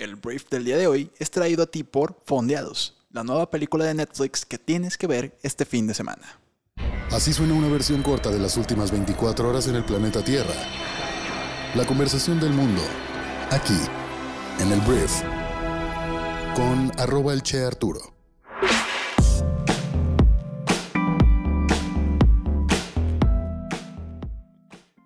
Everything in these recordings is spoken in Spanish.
El brief del día de hoy es traído a ti por Fondeados, la nueva película de Netflix que tienes que ver este fin de semana. Así suena una versión corta de las últimas 24 horas en el planeta Tierra. La conversación del mundo, aquí, en el brief, con arroba el Che Arturo.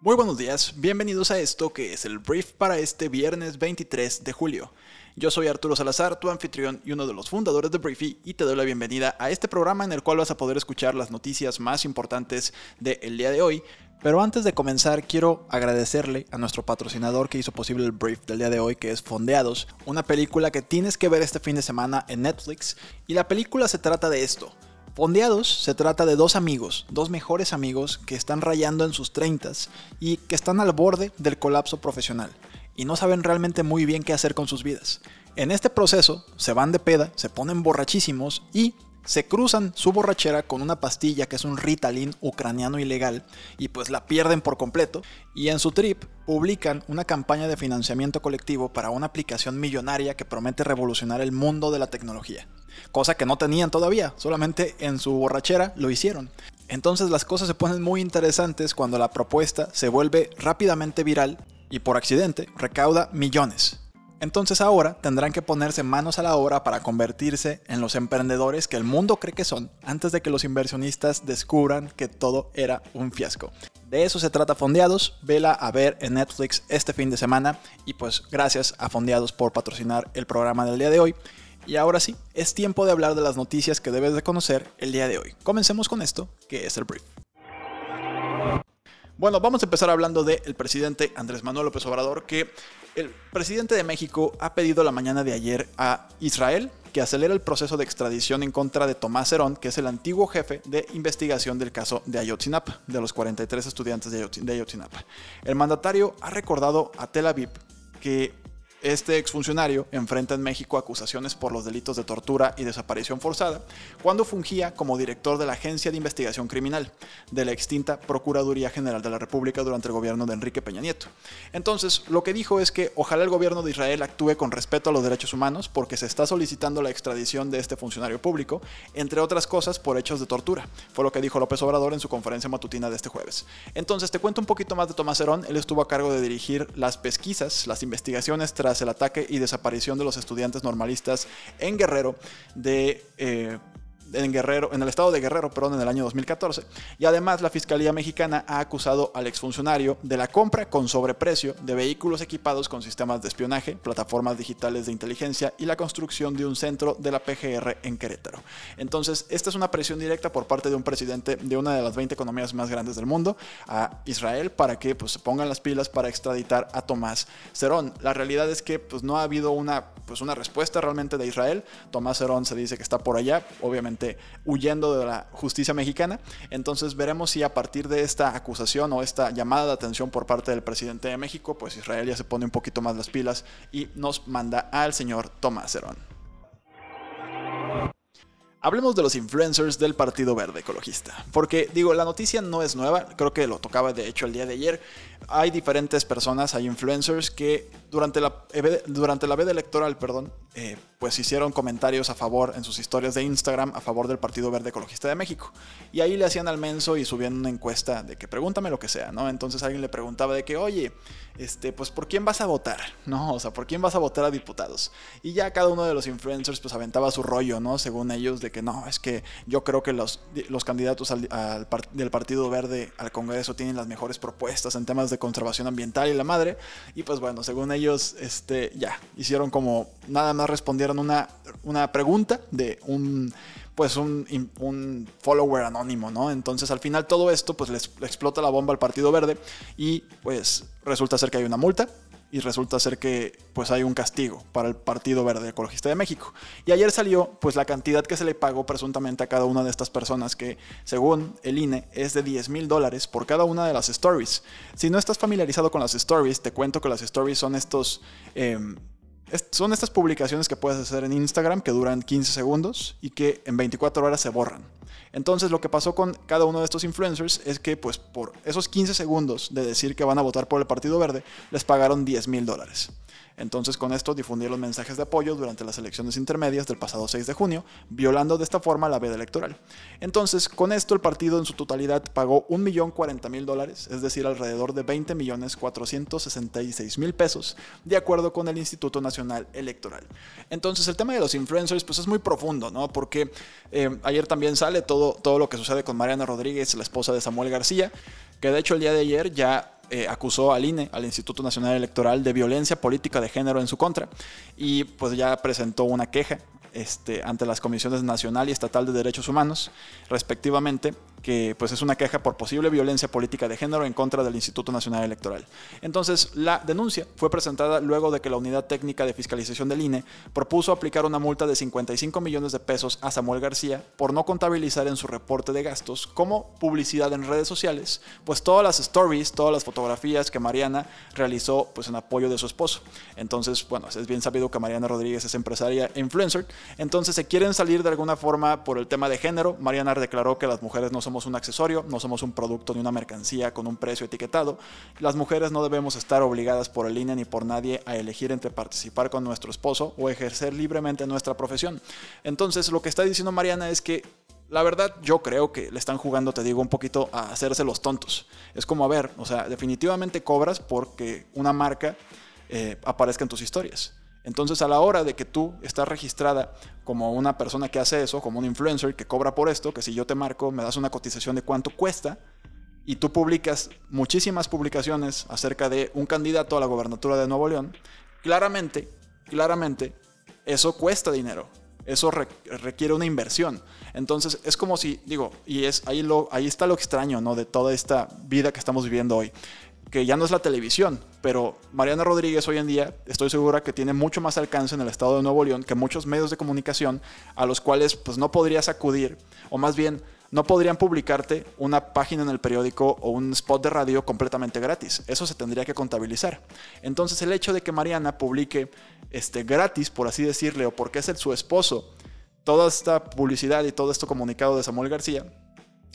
Muy buenos días, bienvenidos a esto que es el brief para este viernes 23 de julio. Yo soy Arturo Salazar, tu anfitrión y uno de los fundadores de Briefy, y te doy la bienvenida a este programa en el cual vas a poder escuchar las noticias más importantes del día de hoy. Pero antes de comenzar, quiero agradecerle a nuestro patrocinador que hizo posible el brief del día de hoy, que es Fondeados, una película que tienes que ver este fin de semana en Netflix. Y la película se trata de esto. Fondeados se trata de dos amigos, dos mejores amigos que están rayando en sus 30 y que están al borde del colapso profesional y no saben realmente muy bien qué hacer con sus vidas. En este proceso se van de peda, se ponen borrachísimos y se cruzan su borrachera con una pastilla que es un Ritalin ucraniano ilegal y pues la pierden por completo y en su trip publican una campaña de financiamiento colectivo para una aplicación millonaria que promete revolucionar el mundo de la tecnología cosa que no tenían todavía, solamente en su borrachera lo hicieron. Entonces las cosas se ponen muy interesantes cuando la propuesta se vuelve rápidamente viral y por accidente recauda millones. Entonces ahora tendrán que ponerse manos a la obra para convertirse en los emprendedores que el mundo cree que son antes de que los inversionistas descubran que todo era un fiasco. De eso se trata Fondeados, vela a ver en Netflix este fin de semana y pues gracias a Fondeados por patrocinar el programa del día de hoy. Y ahora sí, es tiempo de hablar de las noticias que debes de conocer el día de hoy. Comencemos con esto, que es el brief. Bueno, vamos a empezar hablando del presidente Andrés Manuel López Obrador, que el presidente de México ha pedido la mañana de ayer a Israel que acelere el proceso de extradición en contra de Tomás Herón, que es el antiguo jefe de investigación del caso de Ayotzinapa, de los 43 estudiantes de Ayotzinapa. El mandatario ha recordado a Tel Aviv que este exfuncionario enfrenta en México acusaciones por los delitos de tortura y desaparición forzada cuando fungía como director de la Agencia de Investigación Criminal de la extinta Procuraduría General de la República durante el gobierno de Enrique Peña Nieto. Entonces, lo que dijo es que ojalá el gobierno de Israel actúe con respeto a los derechos humanos porque se está solicitando la extradición de este funcionario público, entre otras cosas por hechos de tortura. Fue lo que dijo López Obrador en su conferencia matutina de este jueves. Entonces, te cuento un poquito más de Tomás Herón. Él estuvo a cargo de dirigir las pesquisas, las investigaciones tras el ataque y desaparición de los estudiantes normalistas en Guerrero de eh, en Guerrero, en el estado de Guerrero, perdón, en el año 2014. Y además la Fiscalía Mexicana ha acusado al exfuncionario de la compra con sobreprecio de vehículos equipados con sistemas de espionaje, plataformas digitales de inteligencia y la construcción de un centro de la PGR en Querétaro. Entonces, esta es una presión directa por parte de un presidente de una de las 20 economías más grandes del mundo a Israel para que pues, se pongan las pilas para extraditar a Tomás Cerón. La realidad es que pues, no ha habido una, pues, una respuesta realmente de Israel. Tomás Cerón se dice que está por allá, obviamente huyendo de la justicia mexicana. Entonces veremos si a partir de esta acusación o esta llamada de atención por parte del presidente de México, pues Israel ya se pone un poquito más las pilas y nos manda al señor Tomás Herón. Hablemos de los influencers del Partido Verde Ecologista. Porque digo, la noticia no es nueva, creo que lo tocaba de hecho el día de ayer. Hay diferentes personas, hay influencers que durante la, durante la veda electoral, perdón, eh, pues hicieron comentarios a favor en sus historias de Instagram a favor del Partido Verde Ecologista de México. Y ahí le hacían al menso y subían una encuesta de que pregúntame lo que sea, ¿no? Entonces alguien le preguntaba de que, oye, este, pues ¿por quién vas a votar? ¿No? O sea, ¿por quién vas a votar a diputados? Y ya cada uno de los influencers pues aventaba su rollo, ¿no? Según ellos, de que no, es que yo creo que los, los candidatos del Partido Verde al Congreso tienen las mejores propuestas en temas de conservación ambiental y la madre. Y pues bueno, según ellos, este, ya, hicieron como, nada más respondieron una, una pregunta de un pues un, un, follower anónimo, ¿no? Entonces al final todo esto pues les explota la bomba al Partido Verde y pues resulta ser que hay una multa y resulta ser que pues hay un castigo para el Partido Verde Ecologista de México. Y ayer salió pues la cantidad que se le pagó presuntamente a cada una de estas personas que según el INE es de 10 mil dólares por cada una de las stories. Si no estás familiarizado con las stories, te cuento que las stories son estos... Em, son estas publicaciones que puedes hacer en Instagram que duran 15 segundos y que en 24 horas se borran. Entonces lo que pasó con cada uno de estos influencers es que pues por esos 15 segundos de decir que van a votar por el Partido Verde les pagaron 10 mil dólares. Entonces con esto difundieron mensajes de apoyo durante las elecciones intermedias del pasado 6 de junio, violando de esta forma la veda electoral. Entonces con esto el partido en su totalidad pagó 1.040.000 dólares, es decir, alrededor de 20.466.000 pesos, de acuerdo con el Instituto Nacional Electoral. Entonces el tema de los influencers pues es muy profundo, ¿no? Porque eh, ayer también sale todo, todo lo que sucede con Mariana Rodríguez, la esposa de Samuel García, que de hecho el día de ayer ya eh, acusó al INE, al Instituto Nacional Electoral, de violencia política de género en su contra y pues ya presentó una queja este, ante las comisiones nacional y estatal de derechos humanos, respectivamente, que pues es una queja por posible violencia política de género en contra del Instituto Nacional Electoral. Entonces, la denuncia fue presentada luego de que la Unidad Técnica de Fiscalización del INE propuso aplicar una multa de 55 millones de pesos a Samuel García por no contabilizar en su reporte de gastos como publicidad en redes sociales, pues todas las stories, todas las fotografías que Mariana realizó pues en apoyo de su esposo. Entonces, bueno, es bien sabido que Mariana Rodríguez es empresaria e influencer, entonces se quieren salir de alguna forma por el tema de género. Mariana declaró que las mujeres no somos un accesorio, no somos un producto ni una mercancía con un precio etiquetado. Las mujeres no debemos estar obligadas por el INE ni por nadie a elegir entre participar con nuestro esposo o ejercer libremente nuestra profesión. Entonces, lo que está diciendo Mariana es que la verdad, yo creo que le están jugando, te digo, un poquito a hacerse los tontos. Es como, a ver, o sea, definitivamente cobras porque una marca eh, aparezca en tus historias. Entonces a la hora de que tú estás registrada como una persona que hace eso, como un influencer que cobra por esto, que si yo te marco me das una cotización de cuánto cuesta, y tú publicas muchísimas publicaciones acerca de un candidato a la gobernatura de Nuevo León, claramente, claramente, eso cuesta dinero. Eso requiere una inversión. Entonces es como si, digo, y es ahí, ahí está lo extraño, ¿no? De toda esta vida que estamos viviendo hoy que ya no es la televisión, pero Mariana Rodríguez hoy en día estoy segura que tiene mucho más alcance en el estado de Nuevo León que muchos medios de comunicación a los cuales pues no podrías acudir, o más bien no podrían publicarte una página en el periódico o un spot de radio completamente gratis. Eso se tendría que contabilizar. Entonces el hecho de que Mariana publique este, gratis, por así decirle, o porque es el, su esposo, toda esta publicidad y todo esto comunicado de Samuel García,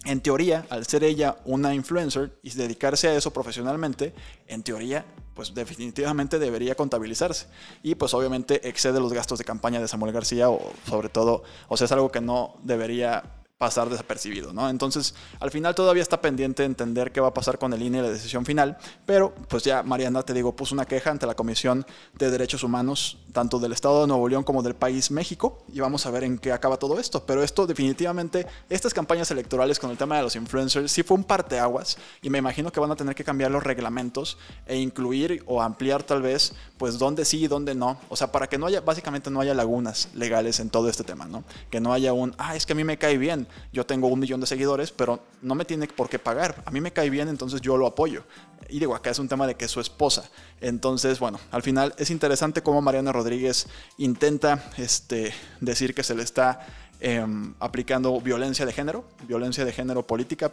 en teoría, al ser ella una influencer y dedicarse a eso profesionalmente, en teoría, pues definitivamente debería contabilizarse. Y pues obviamente excede los gastos de campaña de Samuel García o sobre todo, o sea, es algo que no debería pasar desapercibido, ¿no? Entonces, al final todavía está pendiente entender qué va a pasar con el INE y la decisión final, pero pues ya Mariana, te digo, puso una queja ante la Comisión de Derechos Humanos, tanto del Estado de Nuevo León como del país México, y vamos a ver en qué acaba todo esto. Pero esto definitivamente, estas campañas electorales con el tema de los influencers, sí fue un parteaguas, y me imagino que van a tener que cambiar los reglamentos e incluir o ampliar tal vez, pues dónde sí y dónde no, o sea, para que no haya, básicamente no haya lagunas legales en todo este tema, ¿no? Que no haya un, ah, es que a mí me cae bien, yo tengo un millón de seguidores, pero no me tiene por qué pagar. A mí me cae bien, entonces yo lo apoyo. Y digo, acá es un tema de que es su esposa. Entonces, bueno, al final es interesante cómo Mariana Rodríguez intenta este, decir que se le está em, aplicando violencia de género, violencia de género política.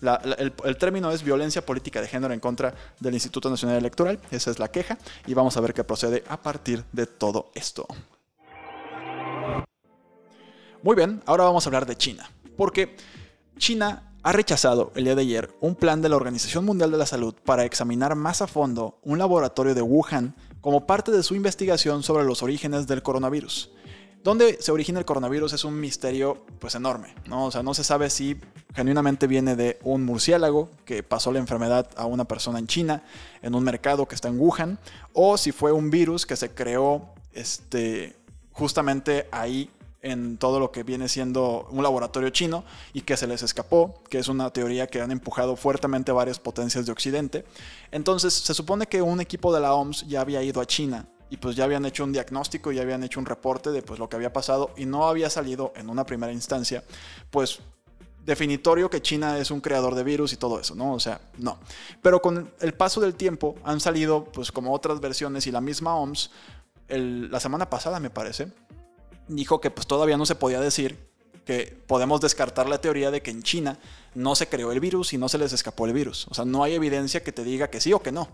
el, el, término es violencia política de género en contra del Instituto Nacional Electoral. Esa es la queja y vamos a ver qué procede a partir de todo esto. Muy bien, ahora vamos a hablar de China porque China ha rechazado el día de ayer un plan de la Organización Mundial de la Salud para examinar más a fondo un laboratorio de Wuhan como parte de su investigación sobre los orígenes del coronavirus. Dónde se origina el coronavirus es un misterio pues enorme, ¿no? O sea, no se sabe si genuinamente viene de un murciélago que pasó la enfermedad a una persona en China, en un mercado que está en Wuhan, o si fue un virus que se creó este, justamente ahí en todo lo que viene siendo un laboratorio chino y que se les escapó, que es una teoría que han empujado fuertemente varias potencias de Occidente. Entonces se supone que un equipo de la OMS ya había ido a China y pues ya habían hecho un diagnóstico, ya habían hecho un reporte de pues lo que había pasado y no había salido en una primera instancia pues definitorio que China es un creador de virus y todo eso, ¿no? O sea, no. Pero con el paso del tiempo han salido pues como otras versiones y la misma OMS la semana pasada me parece dijo que pues todavía no se podía decir que podemos descartar la teoría de que en China no se creó el virus y no se les escapó el virus. O sea, no hay evidencia que te diga que sí o que no.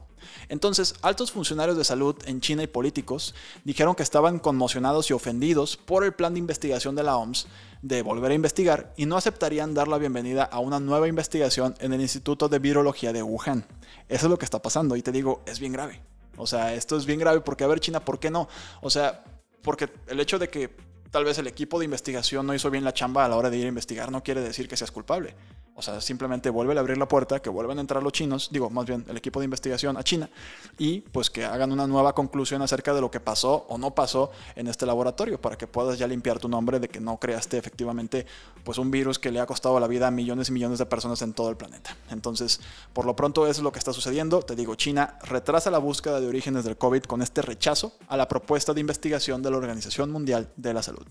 Entonces, altos funcionarios de salud en China y políticos dijeron que estaban conmocionados y ofendidos por el plan de investigación de la OMS de volver a investigar y no aceptarían dar la bienvenida a una nueva investigación en el Instituto de Virología de Wuhan. Eso es lo que está pasando y te digo, es bien grave. O sea, esto es bien grave porque, a ver, China, ¿por qué no? O sea, porque el hecho de que tal vez el equipo de investigación no hizo bien la chamba a la hora de ir a investigar no quiere decir que seas culpable. O sea, simplemente vuelve a abrir la puerta, que vuelvan a entrar los chinos, digo, más bien el equipo de investigación a China, y pues que hagan una nueva conclusión acerca de lo que pasó o no pasó en este laboratorio, para que puedas ya limpiar tu nombre de que no creaste efectivamente pues un virus que le ha costado la vida a millones y millones de personas en todo el planeta. Entonces, por lo pronto es lo que está sucediendo. Te digo, China retrasa la búsqueda de orígenes del COVID con este rechazo a la propuesta de investigación de la Organización Mundial de la Salud.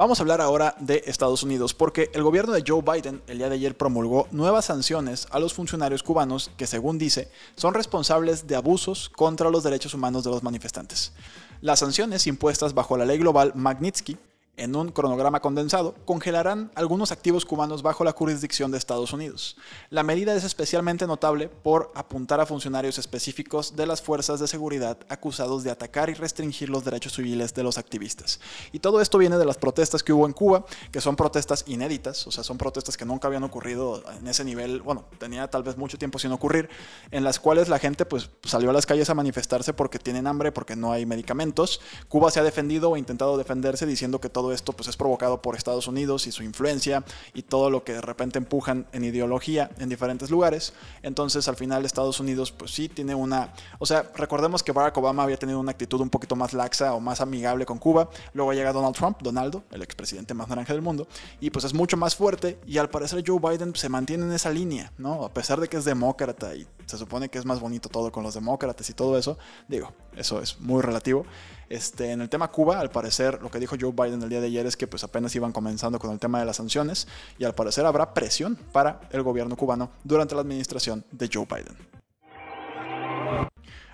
Vamos a hablar ahora de Estados Unidos porque el gobierno de Joe Biden el día de ayer promulgó nuevas sanciones a los funcionarios cubanos que según dice son responsables de abusos contra los derechos humanos de los manifestantes. Las sanciones impuestas bajo la ley global Magnitsky en un cronograma condensado, congelarán algunos activos cubanos bajo la jurisdicción de Estados Unidos. La medida es especialmente notable por apuntar a funcionarios específicos de las fuerzas de seguridad acusados de atacar y restringir los derechos civiles de los activistas. Y todo esto viene de las protestas que hubo en Cuba, que son protestas inéditas, o sea, son protestas que nunca habían ocurrido en ese nivel, bueno, tenía tal vez mucho tiempo sin ocurrir, en las cuales la gente pues salió a las calles a manifestarse porque tienen hambre, porque no hay medicamentos. Cuba se ha defendido o intentado defenderse diciendo que esto pues, es provocado por Estados Unidos y su influencia y todo lo que de repente empujan en ideología en diferentes lugares. Entonces al final Estados Unidos pues sí tiene una... O sea, recordemos que Barack Obama había tenido una actitud un poquito más laxa o más amigable con Cuba. Luego llega Donald Trump, Donaldo, el expresidente más naranja del mundo, y pues es mucho más fuerte y al parecer Joe Biden se mantiene en esa línea, ¿no? A pesar de que es demócrata y se supone que es más bonito todo con los demócratas y todo eso, digo, eso es muy relativo. Este, en el tema Cuba, al parecer, lo que dijo Joe Biden el día de ayer es que pues apenas iban comenzando con el tema de las sanciones y al parecer habrá presión para el gobierno cubano durante la administración de Joe Biden.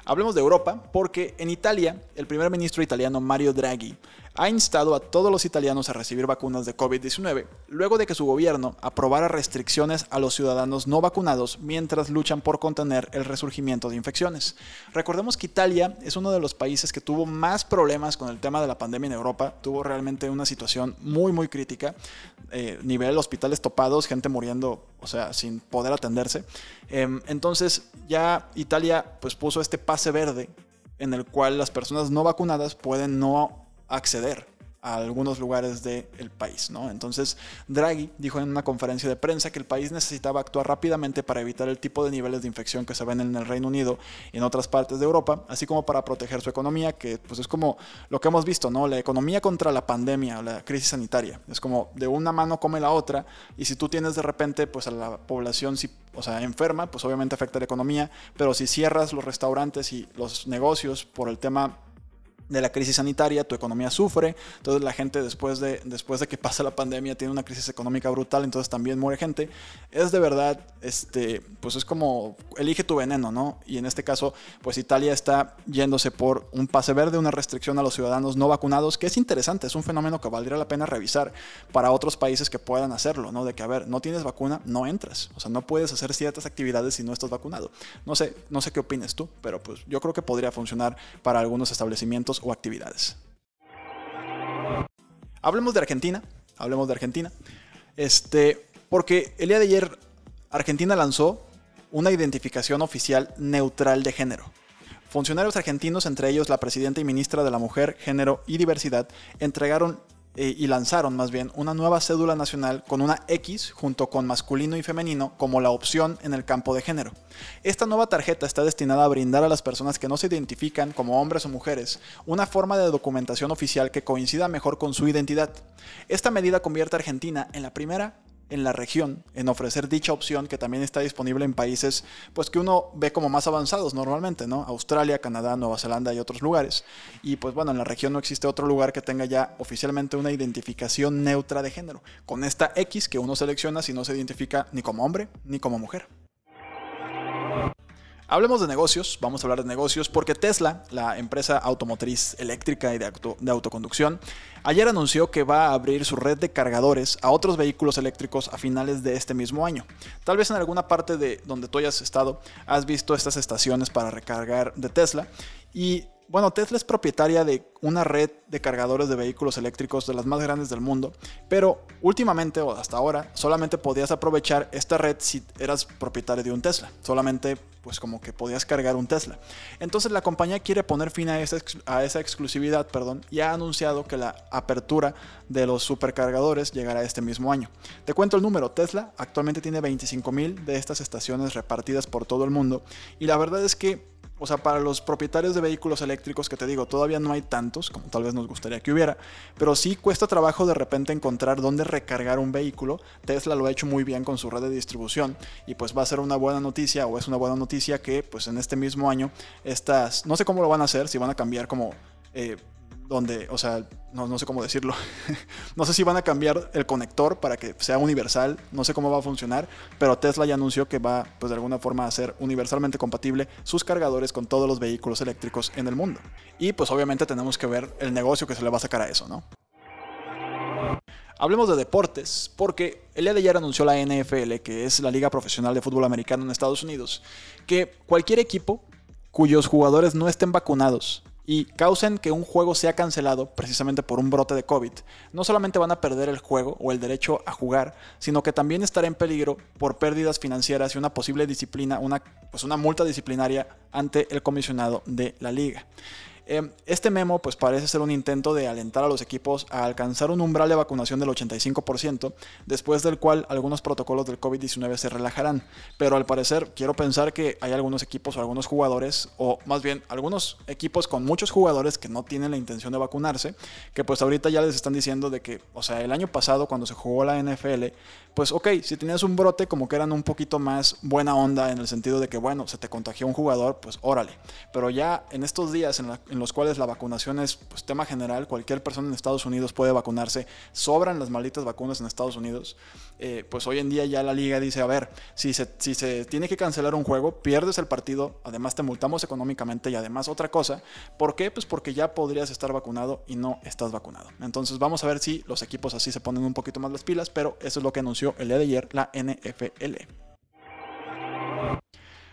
Hablemos de Europa porque en Italia el primer ministro italiano Mario Draghi ha instado a todos los italianos a recibir vacunas de COVID-19, luego de que su gobierno aprobara restricciones a los ciudadanos no vacunados mientras luchan por contener el resurgimiento de infecciones. Recordemos que Italia es uno de los países que tuvo más problemas con el tema de la pandemia en Europa, tuvo realmente una situación muy muy crítica, eh, nivel hospitales topados, gente muriendo, o sea, sin poder atenderse. Em, entonces ya Italia pues puso este pase verde en el cual las personas no vacunadas pueden no acceder a algunos lugares del país. ¿no? Entonces, Draghi dijo en una conferencia de prensa que el país necesitaba actuar rápidamente para evitar el tipo de niveles de infección que se ven en el Reino Unido y en otras partes de Europa, así como para proteger su economía, que pues es como lo que hemos visto, ¿no? La economía contra la pandemia la crisis sanitaria. Es como de una mano come la otra y si tú tienes de repente pues a la población si, o sea, enferma, pues obviamente afecta la economía, pero si cierras los restaurantes y los negocios por el tema de la crisis sanitaria, tu economía sufre, entonces la gente después de, después de que pasa la pandemia tiene una crisis económica brutal, entonces también muere gente. Es de verdad, este, pues es como, elige tu veneno, ¿no? Y en este caso, pues Italia está yéndose por un pase verde, una restricción a los ciudadanos no vacunados, que es interesante, es un fenómeno que valdría la pena revisar para otros países que puedan hacerlo, ¿no? De que, a ver, no tienes vacuna, no entras, o sea, no puedes hacer ciertas actividades si no estás vacunado. No sé, no sé qué opines tú, pero pues yo creo que podría funcionar para algunos establecimientos o actividades. Hablemos de Argentina, hablemos de Argentina. Este, porque el día de ayer Argentina lanzó una identificación oficial neutral de género. Funcionarios argentinos, entre ellos la presidenta y ministra de la Mujer, Género y Diversidad, entregaron eh, y lanzaron más bien una nueva cédula nacional con una X junto con masculino y femenino como la opción en el campo de género. Esta nueva tarjeta está destinada a brindar a las personas que no se identifican como hombres o mujeres una forma de documentación oficial que coincida mejor con su identidad. Esta medida convierte a Argentina en la primera en la región en ofrecer dicha opción que también está disponible en países pues que uno ve como más avanzados normalmente, ¿no? Australia, Canadá, Nueva Zelanda y otros lugares. Y pues bueno, en la región no existe otro lugar que tenga ya oficialmente una identificación neutra de género, con esta X que uno selecciona si no se identifica ni como hombre ni como mujer. Hablemos de negocios, vamos a hablar de negocios, porque Tesla, la empresa automotriz eléctrica y de, autoconducción, ayer anunció que va a abrir su red de cargadores a otros vehículos eléctricos a finales de este mismo año. Tal vez en alguna parte de donde tú hayas estado has visto estas estaciones para recargar de Tesla y bueno, Tesla es propietaria de una red de cargadores de vehículos eléctricos de las más grandes del mundo, pero últimamente o hasta ahora solamente podías aprovechar esta red si eras propietario de un Tesla, solamente pues como que podías cargar un Tesla. Entonces la compañía quiere poner fin a esa, exclusividad perdón, y ha anunciado que la apertura de los supercargadores llegará este mismo año. Te cuento el número, Tesla actualmente tiene 25.000 de estas estaciones repartidas por todo el mundo y la verdad es que o sea, para los propietarios de vehículos eléctricos que te digo, todavía no hay tantos como tal vez nos gustaría que hubiera, pero sí cuesta trabajo de repente encontrar dónde recargar un vehículo. Tesla lo ha hecho muy bien con su red de distribución y pues va a ser una buena noticia o es una buena noticia que pues en este mismo año estas, no sé cómo lo van a hacer, si van a cambiar como... Eh, donde, o sea, no, sé cómo decirlo. no sé si van a cambiar el conector para que sea universal, no sé cómo va a funcionar, pero Tesla ya anunció que va, pues de alguna forma, a hacer universalmente compatible sus cargadores con todos los vehículos eléctricos en el mundo. Y pues obviamente tenemos que ver el negocio que se le va a sacar a eso, ¿no? Hablemos de deportes, porque el día de ayer anunció la NFL, que es la Liga Profesional de Fútbol Americano en Estados Unidos, que cualquier equipo cuyos jugadores no estén vacunados y causen que un juego sea cancelado precisamente por un brote de COVID, no solamente van a perder el juego o el derecho a jugar, sino que también estará en peligro por pérdidas financieras y una posible disciplina, una, pues una multa disciplinaria ante el comisionado de la liga. Em, este memo pues parece ser un intento de alentar a los equipos a alcanzar un umbral de vacunación del 85%, después del cual algunos protocolos del COVID-19 se relajarán. Pero al parecer quiero pensar que hay algunos equipos o algunos jugadores, o más bien algunos equipos con muchos jugadores que no tienen la intención de vacunarse, que pues ahorita ya les están diciendo de que, o sea, el año pasado cuando se jugó la NFL, pues ok, si tenías un brote como que eran un poquito más buena onda en el sentido de que, bueno, se te contagió un jugador, pues órale. Pero ya en estos días en, los cuales la vacunación es pues, tema general, cualquier persona en Estados Unidos puede vacunarse, sobran las malditas vacunas en Estados Unidos, eh, pues hoy en día ya la liga dice, a ver, si se, si se tiene que cancelar un juego, pierdes el partido, además te multamos económicamente y además otra cosa, ¿por qué? Pues porque ya podrías estar vacunado y no estás vacunado. Entonces vamos a ver si los equipos así se ponen un poquito más las pilas, pero eso es lo que anunció el día de ayer la NFL.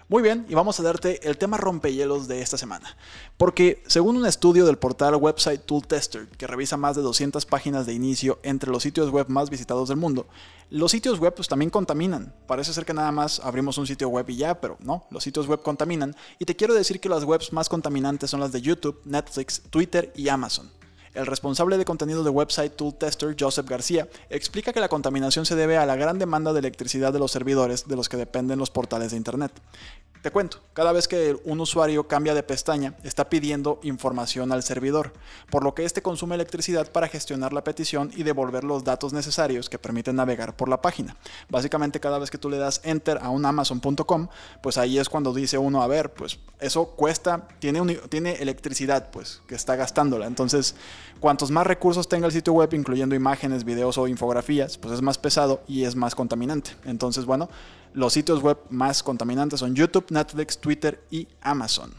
Muy bien, y vamos a darte el tema rompehielos de esta semana. Porque según un estudio del portal Website Tool Tester, que revisa más de 200 páginas de inicio entre los sitios web más visitados del mundo, los sitios web pues, también contaminan. Parece ser que nada más abrimos un sitio web y ya, pero no, los sitios web contaminan. Y te quiero decir que las webs más contaminantes son las de YouTube, Netflix, Twitter y Amazon. El responsable de contenido de Website Tool Tester, Joseph García, explica que la contaminación se debe a la gran demanda de electricidad de los servidores de los que dependen los portales de Internet. Te cuento, cada vez que un usuario cambia de pestaña, está pidiendo información al servidor, por lo que este consume electricidad para gestionar la petición y devolver los datos necesarios que permiten navegar por la página. Básicamente cada vez que tú le das enter a un amazon.com, pues ahí es cuando dice uno, a ver, pues eso cuesta, tiene, tiene electricidad, pues que está gastándola. Entonces, cuantos más recursos tenga el sitio web, incluyendo imágenes, videos o infografías, pues es más pesado y es más contaminante. Entonces, bueno, los sitios web más contaminantes son YouTube, Netflix, Twitter y Amazon.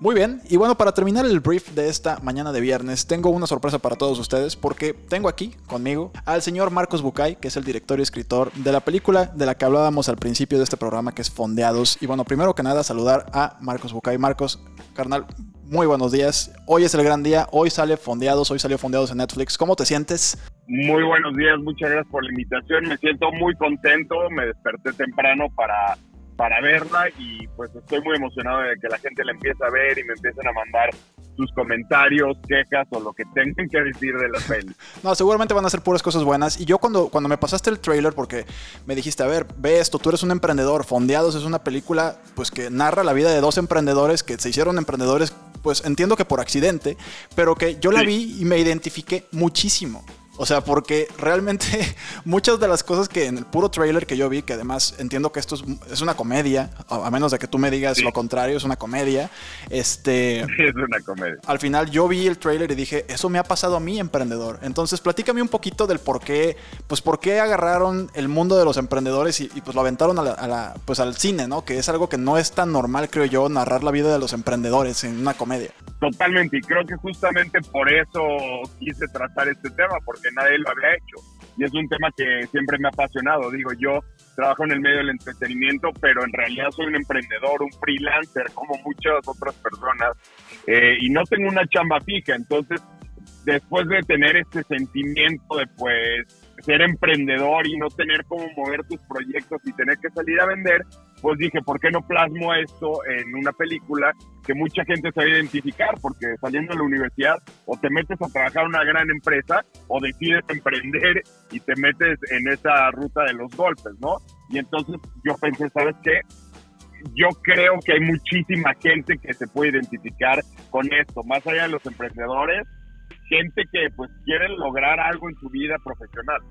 Muy bien, y bueno, para terminar el brief de esta mañana de viernes, tengo una sorpresa para todos ustedes porque tengo aquí conmigo al señor Marcos Bucay, que es el director y escritor de la película de la que hablábamos al principio de este programa, que es Fondeados. Y bueno, primero que nada, saludar a Marcos Bucay. Marcos, carnal, muy buenos días. Hoy es el gran día, hoy sale Fondeados, hoy salió Fondeados en Netflix. ¿Cómo te sientes? Muy buenos días, muchas gracias por la invitación. Me siento muy contento, me desperté temprano para, para verla y pues estoy muy emocionado de que la gente la empiece a ver y me empiecen a mandar sus comentarios, quejas o lo que tengan que decir de la peli. No, seguramente van a ser puras cosas buenas. Y yo cuando, cuando me pasaste el trailer, porque me dijiste, a ver, ve esto, tú eres un emprendedor, Fondeados es una película pues que narra la vida de dos emprendedores que se hicieron emprendedores, pues entiendo que por accidente, pero que yo la vi y me identifiqué muchísimo. O sea, porque realmente muchas de las cosas que en el puro trailer que yo vi, que además entiendo que esto es, una comedia, a menos de que tú me digas lo contrario, es una comedia. Este. es una comedia. Al final yo vi el trailer y dije, eso me ha pasado a mí, emprendedor. Entonces, platícame un poquito del por qué, pues por qué agarraron el mundo de los emprendedores y, pues lo aventaron a la, pues al cine, ¿no? Que es algo que no es tan normal, creo yo, narrar la vida de los emprendedores en una comedia. Totalmente, y creo que justamente por eso quise tratar este tema, porque nadie lo había hecho. Y es un tema que siempre me ha apasionado. Digo, yo trabajo en el medio del entretenimiento, pero en realidad soy un emprendedor, un freelancer, como muchas otras personas, eh, y no tengo una chamba fija. Entonces, después de tener este sentimiento de pues ser emprendedor y no tener cómo mover tus proyectos y tener que salir a vender, pues dije, ¿por qué no plasmo esto en una película que mucha gente se a identificar? Porque saliendo de la universidad o te metes a trabajar en una gran empresa o decides emprender y te metes en esa ruta de los golpes, ¿no? Y entonces yo pensé, ¿sabes qué? Yo creo que hay muchísima gente que se puede identificar con esto, más allá de los emprendedores, gente que pues quiere lograr algo en su vida profesional.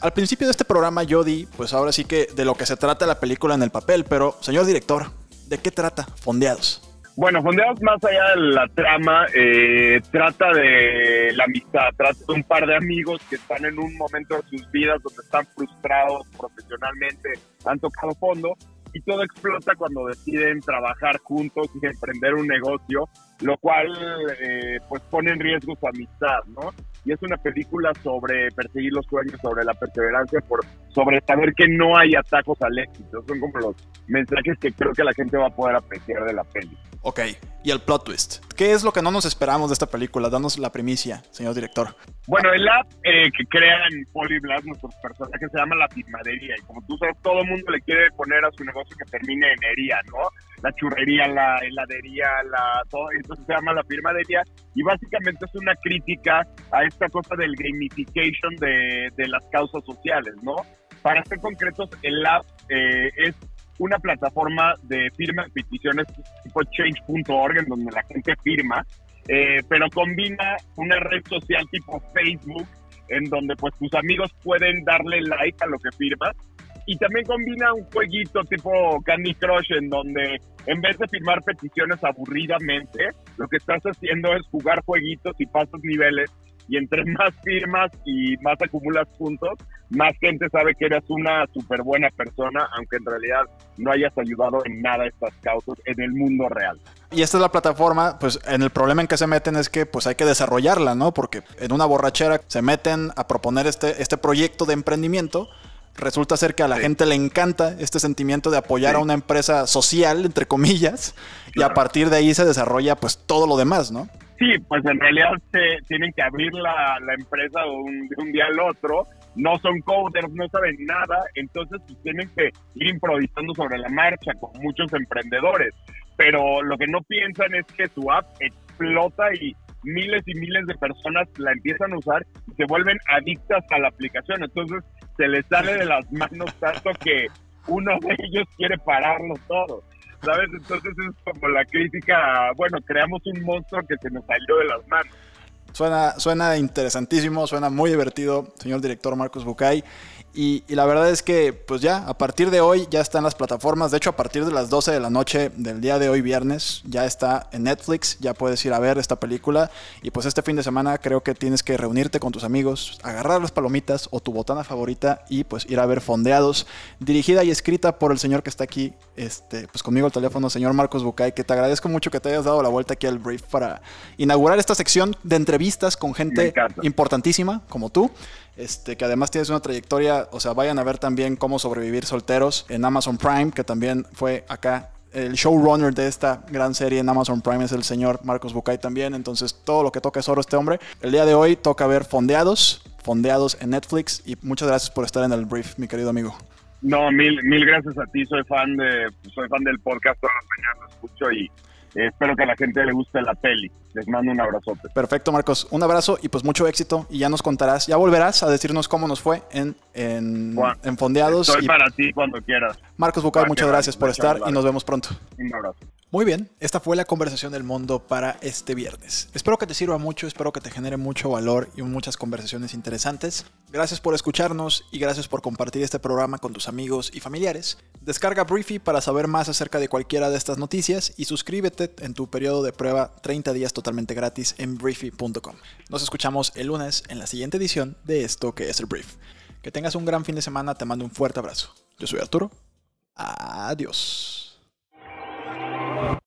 Al principio de este programa yo di, pues ahora sí que de lo que se trata la película en el papel, pero señor director, ¿de qué trata Fondeados? Bueno, Fondeados más allá de la trama, eh, trata de la amistad, trata de un par de amigos que están en un momento de sus vidas donde están frustrados profesionalmente, han tocado fondo y todo explota cuando deciden trabajar juntos y emprender un negocio, lo cual eh, pues pone en riesgo su amistad, ¿no? Y es una película sobre perseguir los sueños, sobre la perseverancia, por, sobre saber que no hay atajos al éxito. Son como los mensajes que creo que la gente va a poder apreciar de la peli. Ok, y el plot twist. ¿Qué es lo que no nos esperamos de esta película? Danos la primicia, señor director. Bueno, el app eh, que crean Polyblast, nuestros personajes, se llama La Firmadería. Y como tú sabes, todo el mundo le quiere poner a su negocio que termine en hería, ¿no? La churrería, la heladería, la, todo. Entonces se llama La Firmadería. Y básicamente es una crítica a esta cosa del gamification de, de las causas sociales, ¿no? Para ser concretos, el app eh, es una plataforma de firma de peticiones tipo change.org en donde la gente firma, eh, pero combina una red social tipo Facebook en donde pues tus amigos pueden darle like a lo que firmas. Y también combina un jueguito tipo Candy Crush en donde en vez de firmar peticiones aburridamente, lo que estás haciendo es jugar jueguitos y pasas niveles y entre más firmas y más acumulas puntos, más gente sabe que eres una súper buena persona, aunque en realidad no hayas ayudado en nada a estas causas en el mundo real. Y esta es la plataforma, pues en el problema en que se meten es que pues hay que desarrollarla, ¿no? Porque en una borrachera se meten a proponer este, este proyecto de emprendimiento. Resulta ser que a la gente le encanta este sentimiento de apoyar a una empresa social, entre comillas, y a partir de ahí se desarrolla pues todo lo demás, ¿no? Sí, pues en realidad se tienen que abrir la, empresa de un, día al otro. No son coders, no saben nada, entonces pues, tienen que ir improvisando sobre la marcha, como muchos emprendedores. Pero lo que no piensan es que su app explota y miles y miles de personas la empiezan a usar y se vuelven adictas a la aplicación. Entonces se les sale de las manos tanto que uno de ellos quiere pararlo todo. ¿Sabes? Entonces es como la crítica, bueno, creamos un monstruo que se nos salió de las manos. Suena, suena interesantísimo, suena muy divertido, señor director Marcos Bucay. Y, la verdad es que, pues ya, a partir de hoy ya están las plataformas. De hecho, a partir de las 12 de la noche del día de hoy, viernes, ya está en Netflix. Ya puedes ir a ver esta película. Y pues este fin de semana creo que tienes que reunirte con tus amigos, agarrar las palomitas o tu botana favorita y pues ir a ver Fondeados. Dirigida y escrita por el señor que está aquí, este, pues conmigo al teléfono, señor Marcos Bucay, que te agradezco mucho que te hayas dado la vuelta aquí al brief para inaugurar esta sección de entrevistas con gente importantísima como tú. Este, que además tienes una trayectoria, o sea, vayan a ver también cómo sobrevivir solteros en Amazon Prime, que también fue acá. El showrunner de esta gran serie en Amazon Prime es el señor Marcos Bucay también, entonces todo lo que toca es oro este hombre. El día de hoy toca ver Fondeados, Fondeados en Netflix y muchas gracias por estar en el brief, mi querido amigo. No, mil, mil gracias a ti, soy fan de, soy fan del podcast todas las mañanas, escucho y espero que a la gente le guste la peli. Les mando un abrazote. Perfecto, Marcos. Un abrazo y pues mucho éxito. Y ya nos contarás, ya volverás a decirnos cómo nos fue en, en, en Fondeados. Estoy para ti cuando quieras. Marcos Bucal, muchas gracias por estar y nos vemos pronto. Un abrazo. Muy bien, esta fue la conversación del mundo para este viernes. Espero que te sirva mucho, espero que te genere mucho valor y muchas conversaciones interesantes. Gracias por escucharnos y gracias por compartir este programa con tus amigos y familiares. Descarga Briefy para saber más acerca de cualquiera de estas noticias y suscríbete en tu periodo de prueba 30 días totalmente gratis en briefy.com. Nos escuchamos el lunes en la siguiente edición de esto que es el Brief. Que tengas un gran fin de semana, te mando un fuerte abrazo. Yo soy Arturo. Adiós.